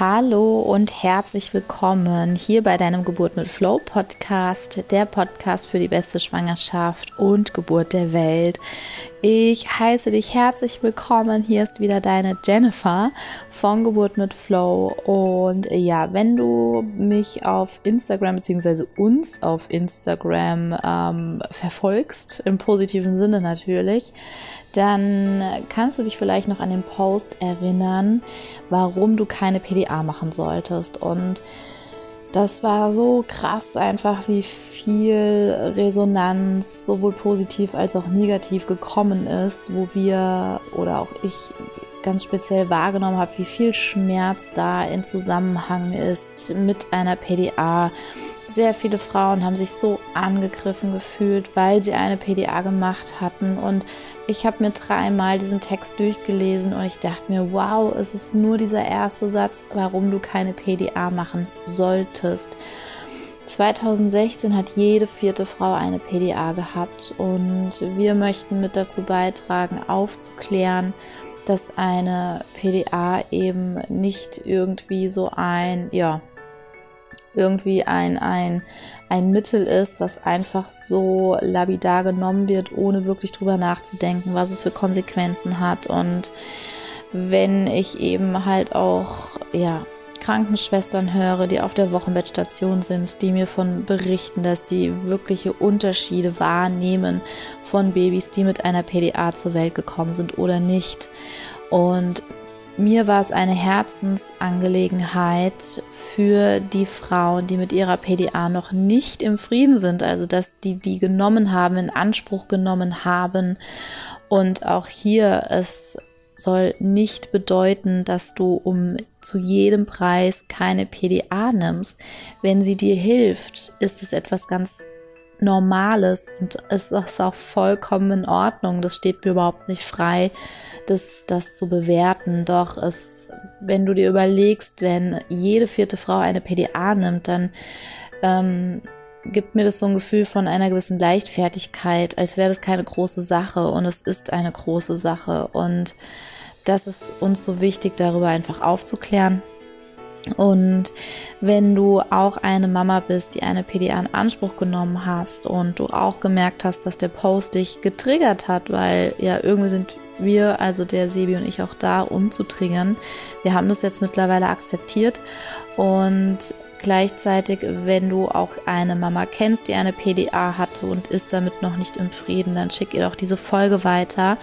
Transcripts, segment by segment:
Hallo und herzlich willkommen hier bei deinem Geburt mit Flow Podcast, der Podcast für die beste Schwangerschaft und Geburt der Welt. Ich heiße dich herzlich willkommen. Hier ist wieder deine Jennifer von Geburt mit Flow. Und ja, wenn du mich auf Instagram beziehungsweise uns auf Instagram ähm, verfolgst, im positiven Sinne natürlich, dann kannst du dich vielleicht noch an den Post erinnern, warum du keine PDA machen solltest. Und das war so krass einfach, wie viel Resonanz sowohl positiv als auch negativ gekommen ist, wo wir oder auch ich ganz speziell wahrgenommen habe, wie viel Schmerz da in Zusammenhang ist mit einer PDA sehr viele Frauen haben sich so angegriffen gefühlt, weil sie eine PDA gemacht hatten. Und ich habe mir dreimal diesen Text durchgelesen und ich dachte mir, wow, es ist nur dieser erste Satz, warum du keine PDA machen solltest. 2016 hat jede vierte Frau eine PDA gehabt und wir möchten mit dazu beitragen, aufzuklären, dass eine PDA eben nicht irgendwie so ein, ja, irgendwie ein, ein, ein Mittel ist, was einfach so labidar genommen wird, ohne wirklich drüber nachzudenken, was es für Konsequenzen hat. Und wenn ich eben halt auch, ja, Krankenschwestern höre, die auf der Wochenbettstation sind, die mir von berichten, dass sie wirkliche Unterschiede wahrnehmen von Babys, die mit einer PDA zur Welt gekommen sind oder nicht. Und mir war es eine Herzensangelegenheit für die Frauen, die mit ihrer PDA noch nicht im Frieden sind, also dass die die genommen haben, in Anspruch genommen haben. Und auch hier, es soll nicht bedeuten, dass du um zu jedem Preis keine PDA nimmst. Wenn sie dir hilft, ist es etwas ganz Normales und es ist auch vollkommen in Ordnung. Das steht mir überhaupt nicht frei, das, das zu bewerten. Doch es, wenn du dir überlegst, wenn jede vierte Frau eine PDA nimmt, dann ähm, gibt mir das so ein Gefühl von einer gewissen Leichtfertigkeit, als wäre das keine große Sache. Und es ist eine große Sache. Und das ist uns so wichtig, darüber einfach aufzuklären. Und wenn du auch eine Mama bist, die eine PDA in Anspruch genommen hast und du auch gemerkt hast, dass der Post dich getriggert hat, weil ja irgendwie sind wir, also der Sebi und ich, auch da, um zu triggern. Wir haben das jetzt mittlerweile akzeptiert und gleichzeitig, wenn du auch eine Mama kennst, die eine PDA hatte und ist damit noch nicht im Frieden, dann schick ihr doch diese Folge weiter.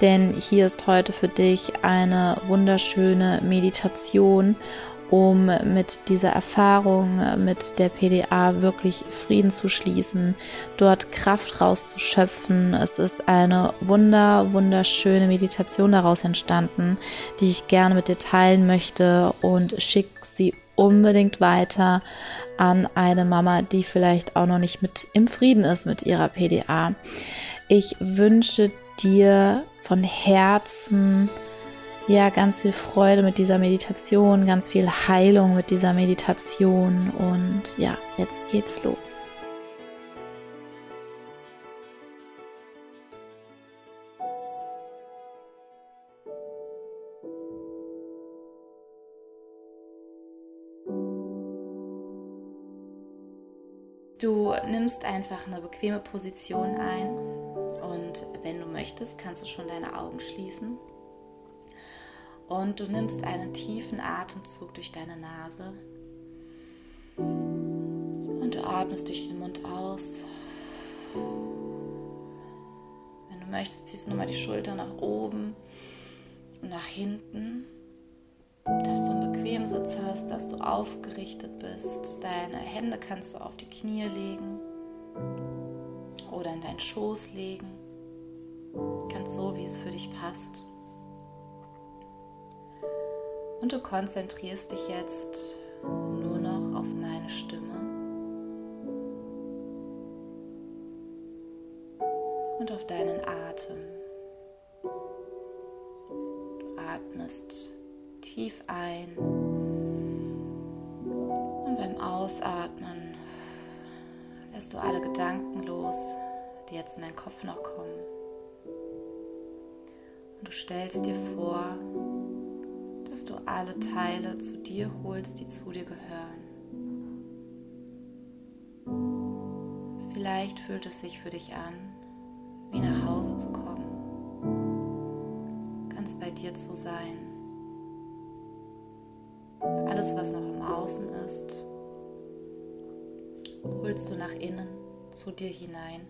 Denn hier ist heute für dich eine wunderschöne Meditation um mit dieser Erfahrung mit der PDA wirklich Frieden zu schließen, dort Kraft rauszuschöpfen. Es ist eine wunder, wunderschöne Meditation daraus entstanden, die ich gerne mit dir teilen möchte und schick sie unbedingt weiter an eine Mama, die vielleicht auch noch nicht mit im Frieden ist mit ihrer PDA. Ich wünsche dir von Herzen, ja, ganz viel Freude mit dieser Meditation, ganz viel Heilung mit dieser Meditation und ja, jetzt geht's los. Du nimmst einfach eine bequeme Position ein und wenn du möchtest, kannst du schon deine Augen schließen. Und du nimmst einen tiefen Atemzug durch deine Nase. Und du atmest durch den Mund aus. Wenn du möchtest, ziehst du nochmal die Schulter nach oben und nach hinten, dass du einen bequemen Sitz hast, dass du aufgerichtet bist. Deine Hände kannst du auf die Knie legen oder in deinen Schoß legen. Ganz so, wie es für dich passt. Und du konzentrierst dich jetzt nur noch auf meine Stimme und auf deinen Atem. Du atmest tief ein und beim Ausatmen lässt du alle Gedanken los, die jetzt in deinen Kopf noch kommen. Und du stellst dir vor, dass du alle Teile zu dir holst, die zu dir gehören. Vielleicht fühlt es sich für dich an, wie nach Hause zu kommen, ganz bei dir zu sein. Alles, was noch im Außen ist, holst du nach innen zu dir hinein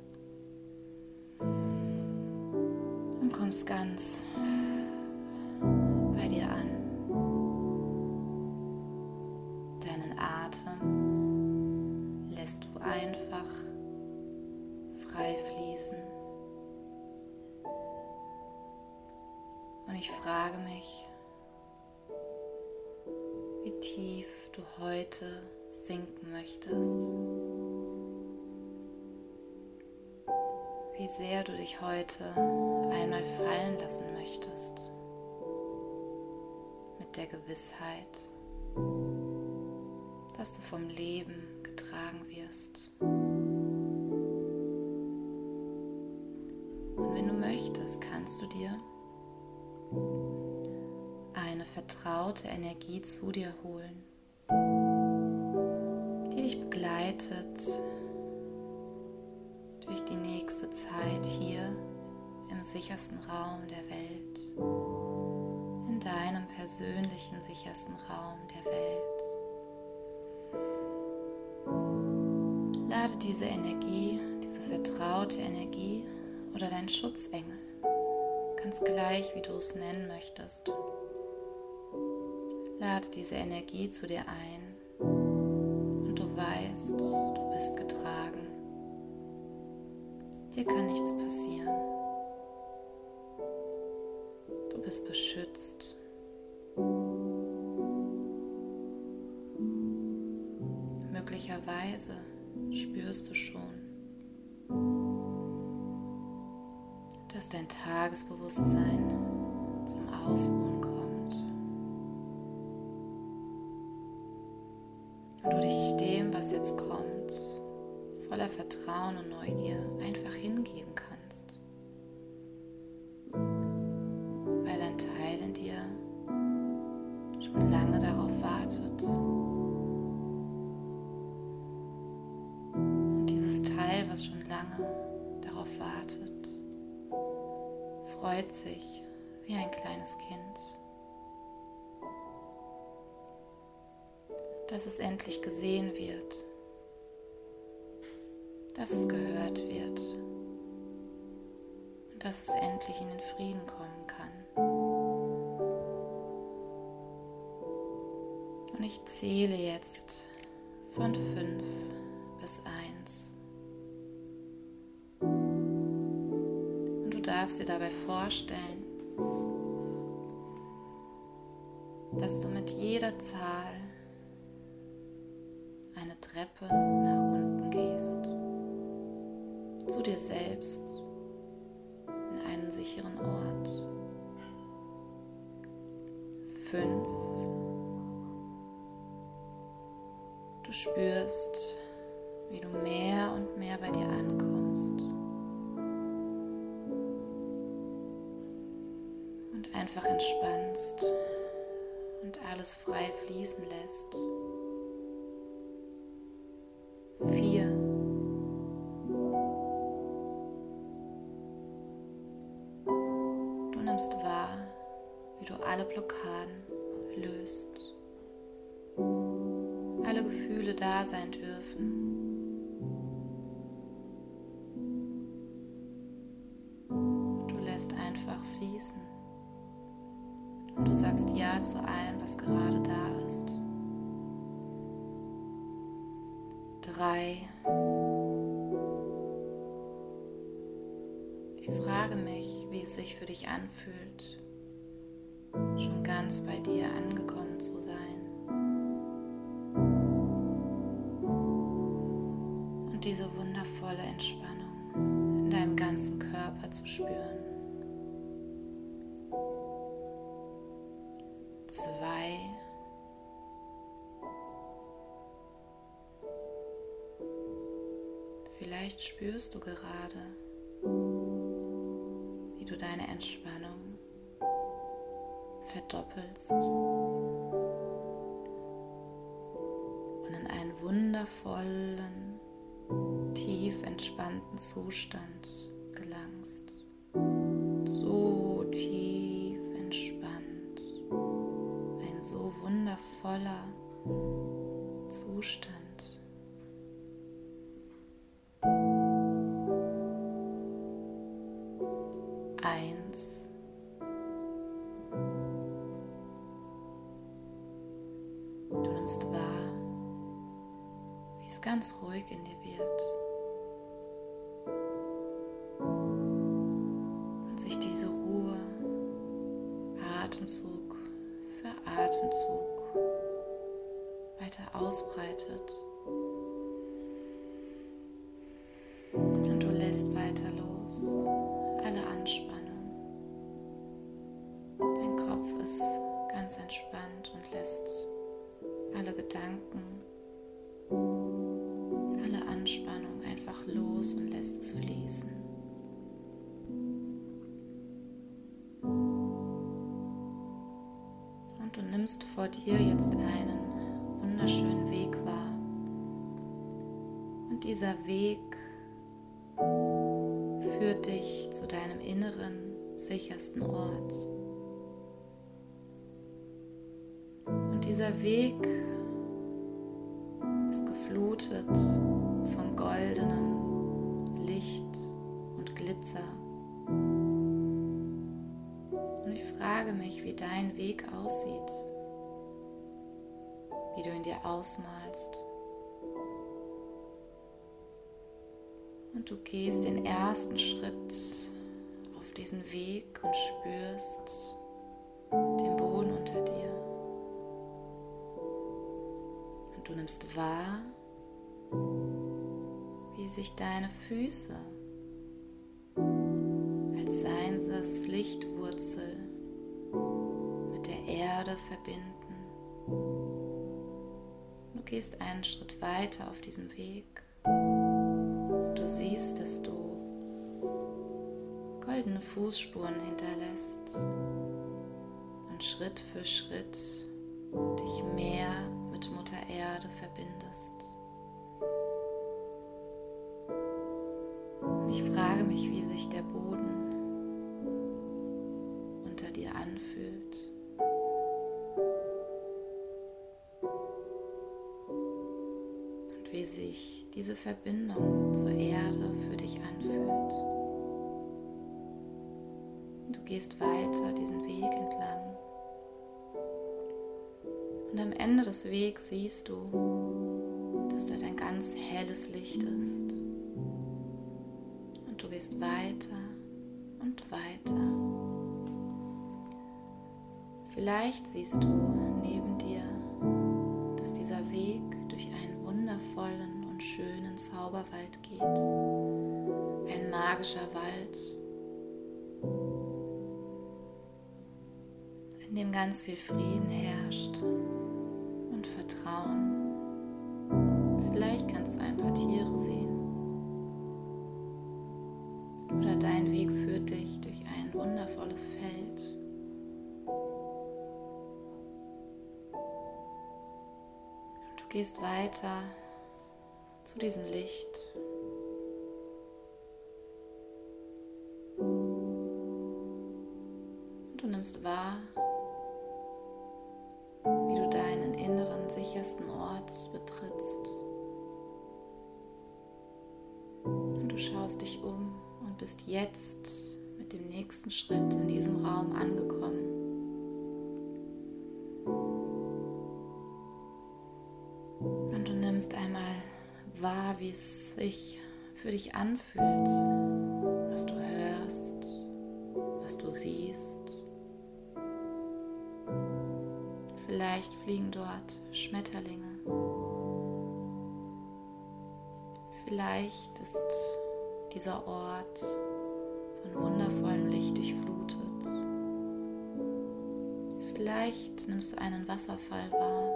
und kommst ganz bei dir an. Heute sinken möchtest. Wie sehr du dich heute einmal fallen lassen möchtest. Mit der Gewissheit, dass du vom Leben getragen wirst. Und wenn du möchtest, kannst du dir eine vertraute Energie zu dir holen, sichersten Raum der Welt, in deinem persönlichen sichersten Raum der Welt. Lade diese Energie, diese vertraute Energie oder dein Schutzengel, ganz gleich wie du es nennen möchtest, Lade diese Energie zu dir ein und du weißt, du bist getragen. Dir kann nichts passieren. Voller Vertrauen und Neugier einfach hingeben kannst. Weil ein Teil in dir schon lange darauf wartet. Und dieses Teil, was schon lange darauf wartet, freut sich wie ein kleines Kind. dass es endlich gesehen wird, dass es gehört wird und dass es endlich in den Frieden kommen kann. Und ich zähle jetzt von fünf bis eins. Und du darfst dir dabei vorstellen, dass du mit jeder Zahl Treppe nach zu dir selbst, in einen sicheren Ort. Fünf. Du spürst, wie du mehr und mehr bei dir ankommst. Und einfach entspannst und alles frei fließen lässt. Blockaden löst. Alle Gefühle da sein dürfen. Du lässt einfach fließen. Und du sagst Ja zu allem, was gerade da ist. drei. Ich frage mich, wie es sich für dich anfühlt, ganz bei dir angekommen zu sein. Und diese wundervolle Entspannung in deinem ganzen Körper zu spüren. Zwei. Vielleicht spürst du gerade, wie du deine Entspannung verdoppelst und in einen wundervollen, tief entspannten Zustand gelangst. Ganz ruhig in dir wird. Und sich diese Ruhe Atemzug für Atemzug weiter ausbreitet. Nimmst vor dir jetzt einen wunderschönen Weg wahr. Und dieser Weg führt dich zu deinem inneren, sichersten Ort. Und dieser Weg ist geflutet von goldenem Licht und Glitzer. Und ich frage mich, wie dein Weg aussieht, wie du ihn dir ausmalst. Und du gehst den ersten Schritt auf diesen Weg und spürst den Boden unter dir. Und du nimmst wahr, wie sich deine Füße als seien das Lichtwurzel mit der Erde verbinden. Gehst einen Schritt weiter auf diesem Weg. Du siehst, dass du goldene Fußspuren hinterlässt und Schritt für Schritt dich mehr mit Mutter Erde verbindest. Ich frage mich, wie sich der Boden unter dir anfühlt. Wie sich diese Verbindung zur Erde für dich anfühlt. Du gehst weiter diesen Weg entlang. Und am Ende des Wegs siehst du, dass dort ein ganz helles Licht ist. Du gehst weiter und weiter. Vielleicht siehst du neben dir, Zauberwald geht. Ein magischer Wald, in dem ganz viel Frieden herrscht und Vertrauen. Vielleicht kannst du ein paar Tiere sehen. Oder dein Weg führt dich durch ein wundervolles Feld. Du gehst weiter zu diesem Licht. Und du nimmst wahr, wie du deinen inneren sichersten Ort betrittst. Und du schaust dich um und bist jetzt mit dem nächsten Schritt in diesem Raum angekommen. Es sich für dich anfühlt, was du hörst, was du siehst. Vielleicht fliegen dort Schmetterlinge. Vielleicht ist dieser Ort von wundervollem Licht durchflutet. Vielleicht nimmst du einen Wasserfall wahr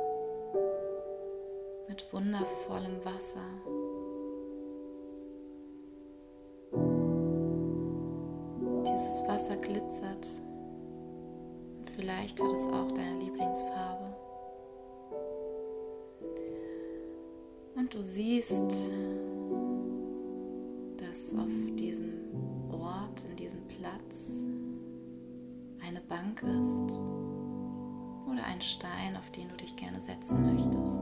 mit wundervollem Wasser. Wasser glitzert. Und Vielleicht hat es auch deine Lieblingsfarbe. Und du siehst, dass auf diesem Ort, in diesem Platz eine Bank ist oder ein Stein, auf den du dich gerne setzen möchtest.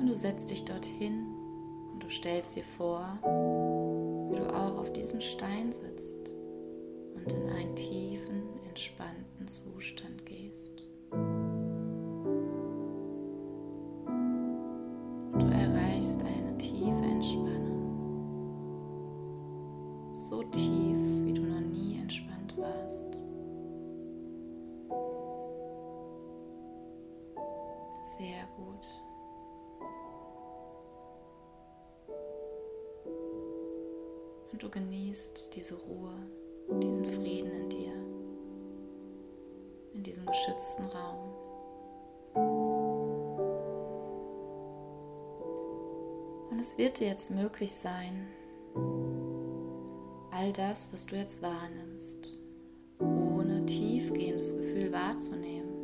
Und du setzt dich dorthin und du stellst dir vor, wie du auch auf diesem Stein sitzt und in einen tiefen, entspannten Zustand gehst. Du erreichst eine tiefe Entspannung. So tief, wie du noch nie entspannt warst. Sehr gut. Und du genießt diese Ruhe diesen Frieden in dir, in diesem geschützten Raum. Und es wird dir jetzt möglich sein, all das, was du jetzt wahrnimmst, ohne tiefgehendes Gefühl wahrzunehmen,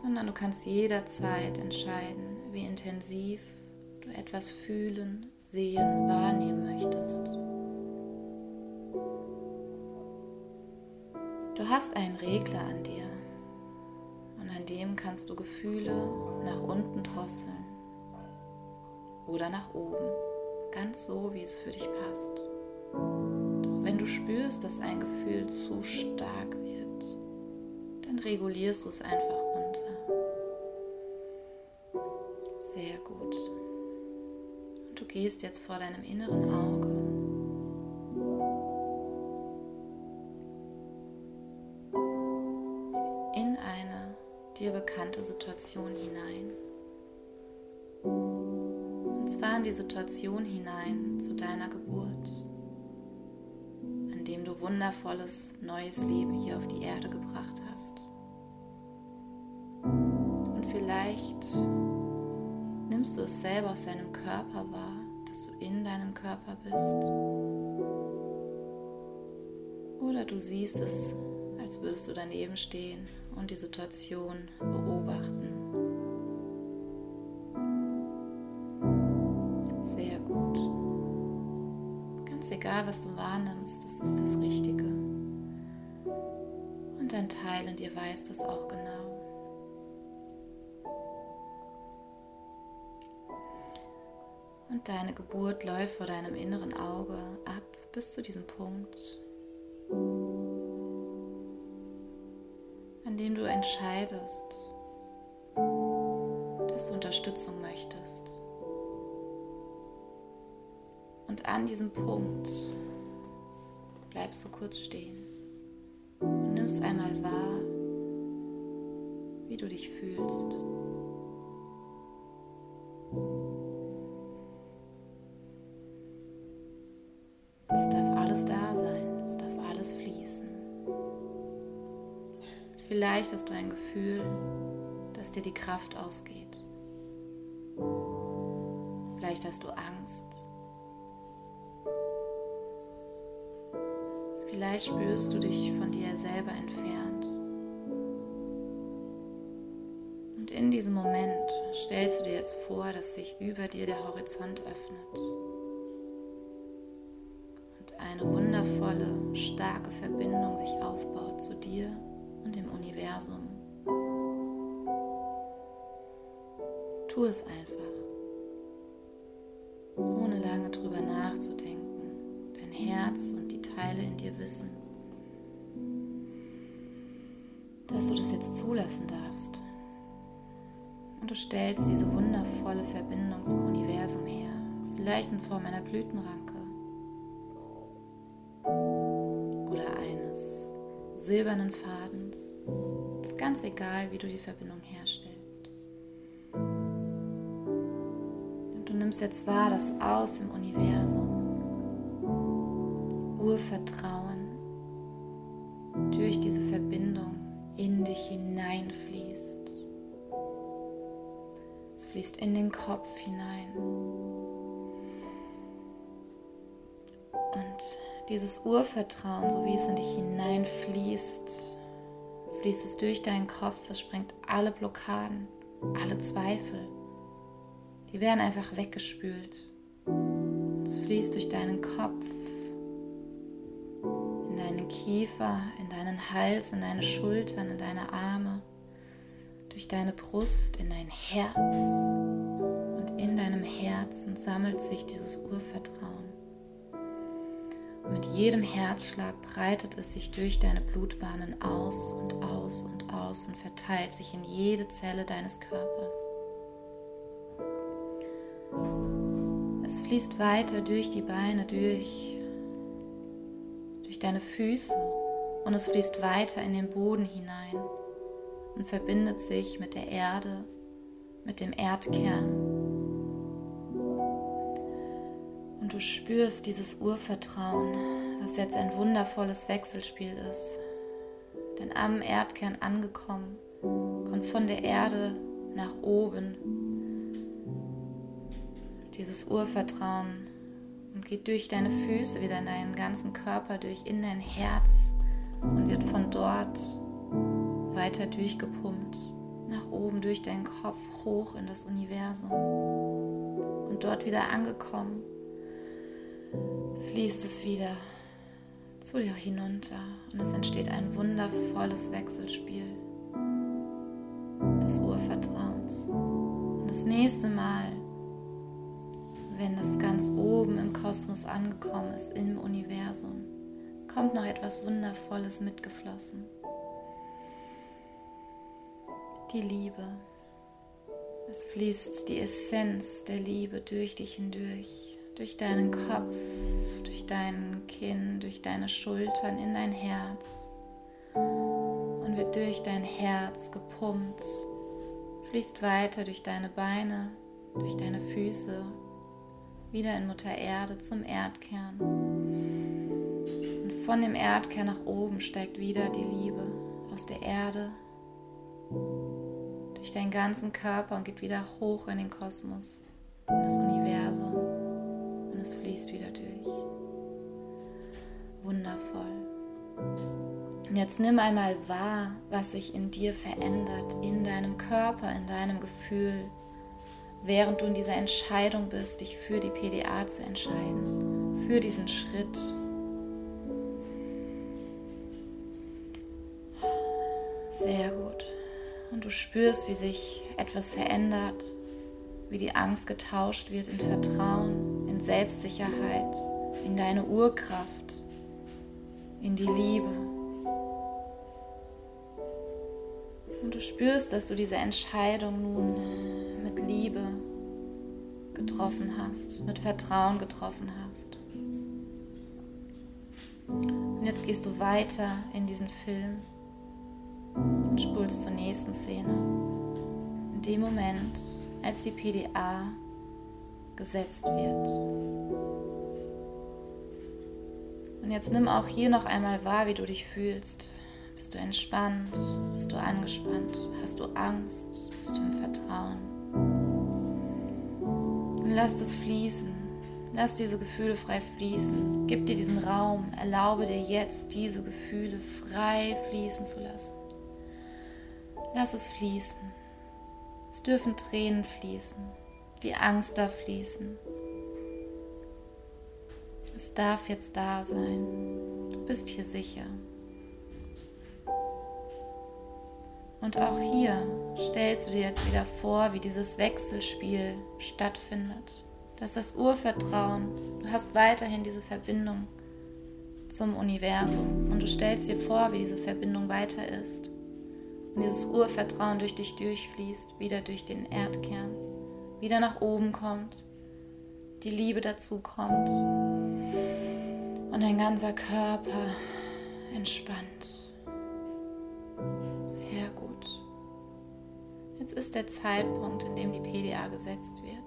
sondern du kannst jederzeit entscheiden, wie intensiv etwas fühlen, sehen, wahrnehmen möchtest. Du hast einen Regler an dir und an dem kannst du Gefühle nach unten drosseln oder nach oben, ganz so, wie es für dich passt. Doch wenn du spürst, dass ein Gefühl zu stark wird, dann regulierst du es einfach runter. Sehr gut. Gehst jetzt vor deinem inneren Auge dir bekannte Situation hinein. Und zwar in die Situation hinein zu deiner Geburt, an dem du wundervolles neues Leben hier auf die Erde gebracht hast. Und vielleicht nimmst du es selber aus deinem Körper wahr, dass du in deinem Körper bist. Oder du siehst es als würdest du daneben stehen und die Situation beobachten. Sehr gut. Ganz egal, was du wahrnimmst, das ist das Richtige. Und ein Teil in dir weiß das auch genau. Und deine Geburt läuft vor deinem inneren Auge ab bis zu diesem Punkt, an dem du entscheidest, dass du Unterstützung möchtest. Und an diesem Punkt bleibst du kurz stehen und nimmst einmal wahr, wie du dich fühlst. Vielleicht hast du ein Gefühl, dass dir die Kraft ausgeht. Vielleicht hast du Angst. Vielleicht spürst du dich von dir selber entfernt. Und in diesem Moment stellst du dir jetzt vor, dass sich über dir der Horizont öffnet. Und eine wundervolle, starke Verbindung sich aufbaut zu dir und dem Universum. Tu es einfach, ohne lange drüber nachzudenken. Dein Herz und die Teile in dir wissen, dass du das jetzt zulassen darfst. Und du stellst diese wundervolle Verbindung zum Universum her, vielleicht in Form einer Blütenranke silbernen Fadens. Ist ganz egal, wie du die Verbindung herstellst. Und du nimmst jetzt wahr, dass aus dem Universum Urvertrauen durch diese Verbindung in dich hineinfließt. Es fließt in den Kopf hinein. Und dieses Urvertrauen, so wie es in dich hineinfließt, fließt es durch deinen Kopf, es sprengt alle Blockaden, alle Zweifel. Die werden einfach weggespült. Es fließt durch deinen Kopf, in deinen Kiefer, in deinen Hals, in deine Schultern, in deine Arme, durch deine Brust, in dein Herz. Und in deinem Herzen sammelt sich dieses Urvertrauen. Mit jedem Herzschlag breitet es sich durch deine Blutbahnen aus und aus und aus und verteilt sich in jede Zelle deines Körpers. Es fließt weiter durch die Beine, durch, durch deine Füße und es fließt weiter in den Boden hinein und verbindet sich mit der Erde, mit dem Erdkern spürst dieses Urvertrauen, was jetzt ein wundervolles Wechselspiel ist. Denn am Erdkern angekommen, kommt von der Erde nach oben dieses Urvertrauen und geht durch deine Füße wieder in deinen ganzen Körper durch, in dein Herz und wird von dort weiter durchgepumpt, nach oben durch deinen Kopf hoch in das Universum. Und dort wieder angekommen, fließt es wieder zu dir hinunter und es entsteht ein wundervolles Wechselspiel des Urvertrauens. Und das nächste Mal, wenn es ganz oben im Kosmos angekommen ist, im Universum, kommt noch etwas Wundervolles mitgeflossen. Die Liebe. Es fließt die Essenz der Liebe durch dich hindurch durch deinen Kopf, durch dein Kinn, durch deine Schultern in dein Herz und wird durch dein Herz gepumpt, fließt weiter durch deine Beine, durch deine Füße, wieder in Mutter Erde zum Erdkern. Und von dem Erdkern nach oben steigt wieder die Liebe aus der Erde durch deinen ganzen Körper und geht wieder hoch in den Kosmos, in das Universum es fließt wieder durch. Wundervoll. Und jetzt nimm einmal wahr, was sich in dir verändert, in deinem Körper, in deinem Gefühl, während du in dieser Entscheidung bist, dich für die PDA zu entscheiden, für diesen Schritt. Sehr gut. Und du spürst, wie sich etwas verändert, wie die Angst getauscht wird in Vertrauen, Selbstsicherheit, in deine Urkraft, in die Liebe. Und du spürst, dass du diese Entscheidung nun mit Liebe getroffen hast, mit Vertrauen getroffen hast. Und jetzt gehst du weiter in diesen Film und spulst zur nächsten Szene. In dem Moment, als die PDA gesetzt wird. Und jetzt nimm auch hier noch einmal wahr, wie du dich fühlst. Bist du entspannt? Bist du angespannt? Hast du Angst? Bist du im Vertrauen? Und lass es fließen. Lass diese Gefühle frei fließen. Gib dir diesen Raum. Erlaube dir jetzt, diese Gefühle frei fließen zu lassen. Lass es fließen. Es dürfen Tränen fließen, die Angst darf fließen. Es darf jetzt da sein. Du bist hier sicher. Und auch hier stellst du dir jetzt wieder vor, wie dieses Wechselspiel stattfindet. Dass das Urvertrauen, du hast weiterhin diese Verbindung zum Universum und du stellst dir vor, wie diese Verbindung weiter ist. Und dieses Urvertrauen durch dich durchfließt, wieder durch den Erdkern, wieder nach oben kommt, die Liebe dazu kommt und dein ganzer Körper entspannt. Sehr gut. Jetzt ist der Zeitpunkt, in dem die PDA gesetzt wird.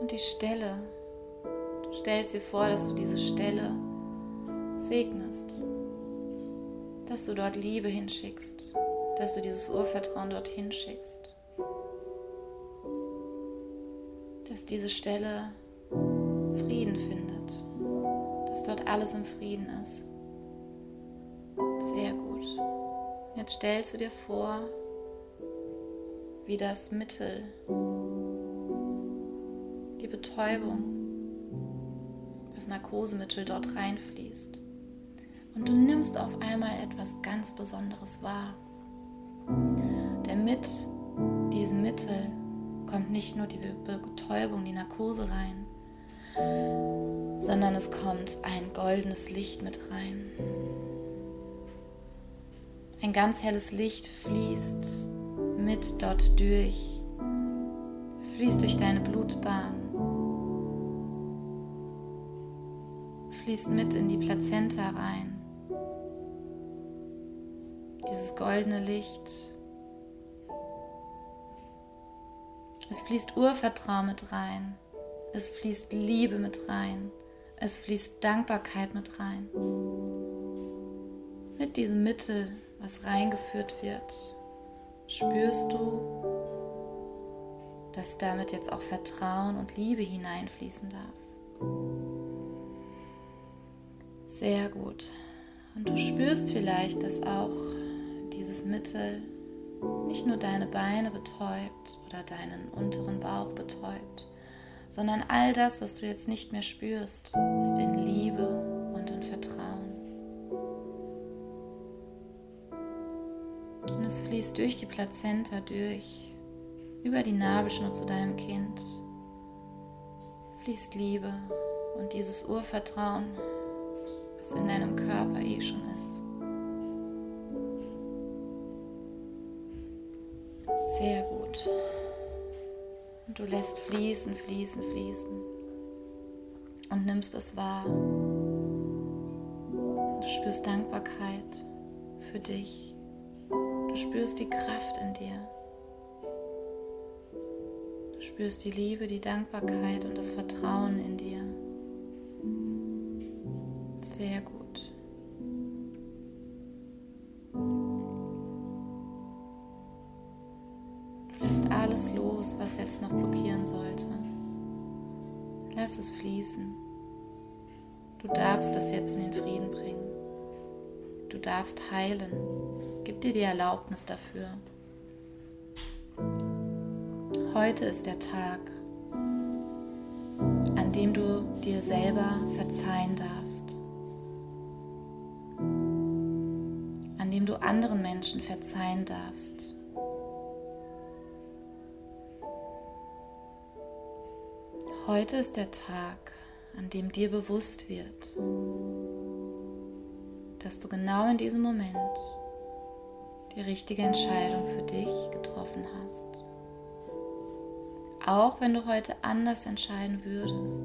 Und die Stelle, du stellst dir vor, dass du diese Stelle segnest dass du dort Liebe hinschickst, dass du dieses Urvertrauen dorthin schickst, dass diese Stelle Frieden findet, dass dort alles im Frieden ist. Sehr gut. Jetzt stellst du dir vor, wie das Mittel, die Betäubung, das Narkosemittel dort reinfließt. Und du nimmst auf einmal etwas ganz Besonderes wahr. Denn mit diesem Mittel kommt nicht nur die Betäubung, die Narkose rein, sondern es kommt ein goldenes Licht mit rein. Ein ganz helles Licht fließt mit dort durch, fließt durch deine Blutbahn, fließt mit in die Plazenta rein. Dieses goldene Licht. Es fließt Urvertrauen mit rein. Es fließt Liebe mit rein. Es fließt Dankbarkeit mit rein. Mit diesem Mittel, was reingeführt wird, spürst du, dass damit jetzt auch Vertrauen und Liebe hineinfließen darf. Sehr gut. Und du spürst vielleicht, dass auch dieses Mittel nicht nur deine Beine betäubt oder deinen unteren Bauch betäubt, sondern all das, was du jetzt nicht mehr spürst, ist in Liebe und in Vertrauen. Und es fließt durch die Plazenta durch, über die Nabelschnur zu deinem Kind, fließt Liebe und dieses Urvertrauen, was in deinem Körper eh schon ist. Sehr gut. Und du lässt fließen, fließen, fließen. Und nimmst es wahr. Du spürst Dankbarkeit für dich. Du spürst die Kraft in dir. Du spürst die Liebe, die Dankbarkeit und das Vertrauen in dir. Sehr gut. Alles los, was jetzt noch blockieren sollte. Lass es fließen. Du darfst das jetzt in den Frieden bringen. Du darfst heilen. Gib dir die Erlaubnis dafür. Heute ist der Tag, an dem du dir selber verzeihen darfst. An dem du anderen Menschen verzeihen darfst. Heute ist der Tag, an dem dir bewusst wird, dass du genau in diesem Moment die richtige Entscheidung für dich getroffen hast. Auch wenn du heute anders entscheiden würdest,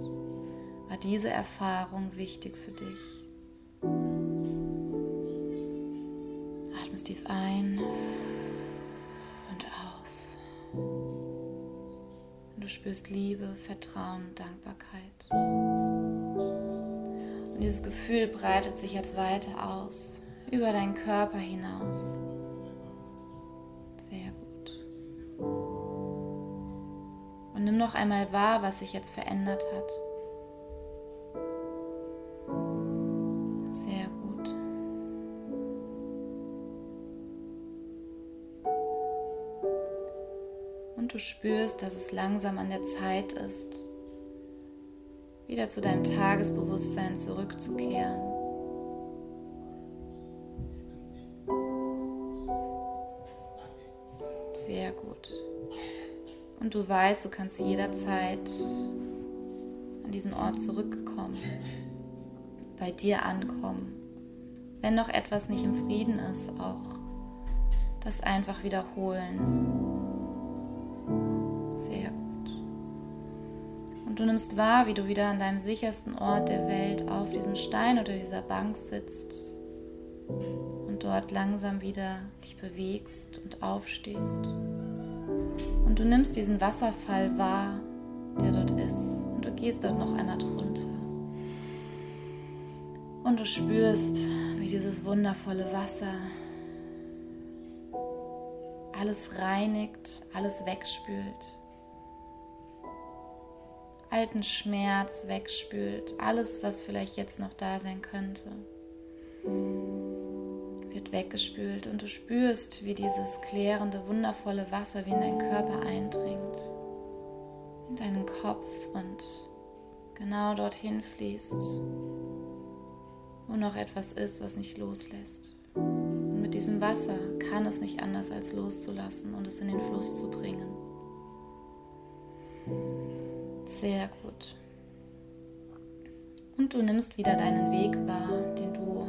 war diese Erfahrung wichtig für dich. Atme tief ein und aus. Spürst Liebe, Vertrauen und Dankbarkeit. Und dieses Gefühl breitet sich jetzt weiter aus, über deinen Körper hinaus. Sehr gut. Und nimm noch einmal wahr, was sich jetzt verändert hat. Spürst, dass es langsam an der Zeit ist, wieder zu deinem Tagesbewusstsein zurückzukehren. Sehr gut. Und du weißt, du kannst jederzeit an diesen Ort zurückkommen, bei dir ankommen. Wenn noch etwas nicht im Frieden ist, auch das einfach wiederholen. Du nimmst wahr, wie du wieder an deinem sichersten Ort der Welt auf diesem Stein oder dieser Bank sitzt und dort langsam wieder dich bewegst und aufstehst. Und du nimmst diesen Wasserfall wahr, der dort ist, und du gehst dort noch einmal drunter. Und du spürst, wie dieses wundervolle Wasser alles reinigt, alles wegspült alten Schmerz wegspült, alles, was vielleicht jetzt noch da sein könnte, wird weggespült und du spürst, wie dieses klärende, wundervolle Wasser wie in deinen Körper eindringt, in deinen Kopf und genau dorthin fließt, wo noch etwas ist, was nicht loslässt. Und mit diesem Wasser kann es nicht anders als loszulassen und es in den Fluss zu bringen. Sehr gut. Und du nimmst wieder deinen Weg wahr, den du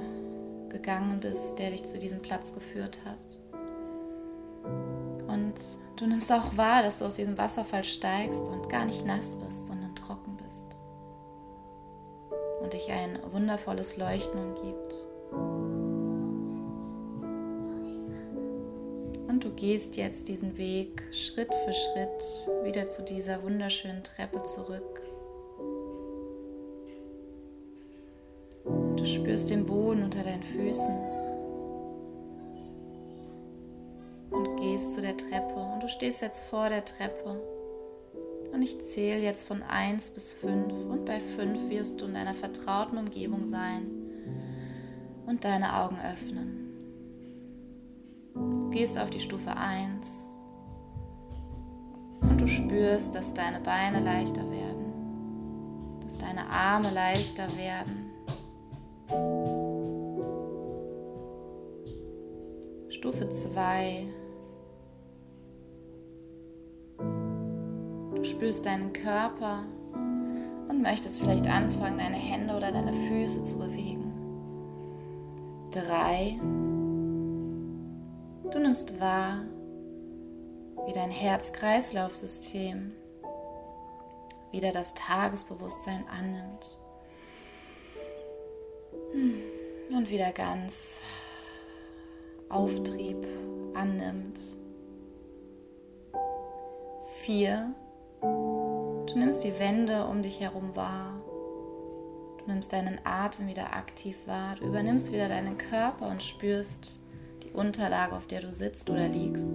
gegangen bist, der dich zu diesem Platz geführt hat. Und du nimmst auch wahr, dass du aus diesem Wasserfall steigst und gar nicht nass bist, sondern trocken bist. Und dich ein wundervolles Leuchten umgibt. Gehst jetzt diesen Weg Schritt für Schritt wieder zu dieser wunderschönen Treppe zurück. Du spürst den Boden unter deinen Füßen und gehst zu der Treppe. Und du stehst jetzt vor der Treppe. Und ich zähle jetzt von 1 bis 5. Und bei 5 wirst du in deiner vertrauten Umgebung sein und deine Augen öffnen. Du gehst auf die Stufe 1 und du spürst, dass deine Beine leichter werden, dass deine Arme leichter werden. Stufe 2. Du spürst deinen Körper und möchtest vielleicht anfangen, deine Hände oder deine Füße zu bewegen. 3. Du nimmst wahr, wie dein Herz-Kreislauf-System wieder das Tagesbewusstsein annimmt hm. und wieder ganz Auftrieb annimmt. Vier, du nimmst die Wände um dich herum wahr. Du nimmst deinen Atem wieder aktiv wahr. Du übernimmst wieder deinen Körper und spürst, Unterlage, auf der du sitzt oder liegst.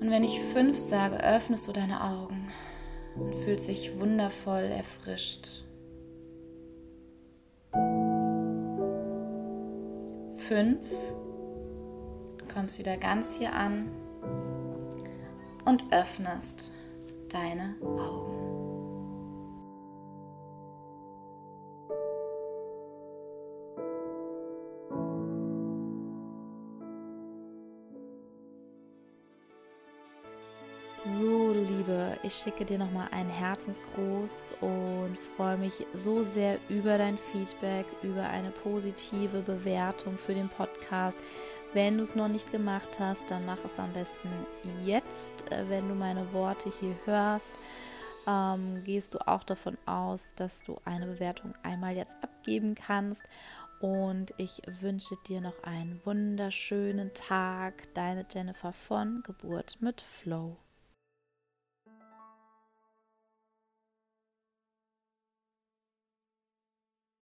Und wenn ich fünf sage, öffnest du deine Augen und fühlst dich wundervoll erfrischt. Fünf, kommst wieder ganz hier an und öffnest deine Augen. Schicke dir nochmal einen Herzensgruß und freue mich so sehr über dein Feedback, über eine positive Bewertung für den Podcast. Wenn du es noch nicht gemacht hast, dann mach es am besten jetzt, äh, wenn du meine Worte hier hörst. Ähm, gehst du auch davon aus, dass du eine Bewertung einmal jetzt abgeben kannst. Und ich wünsche dir noch einen wunderschönen Tag. Deine Jennifer von Geburt mit Flow.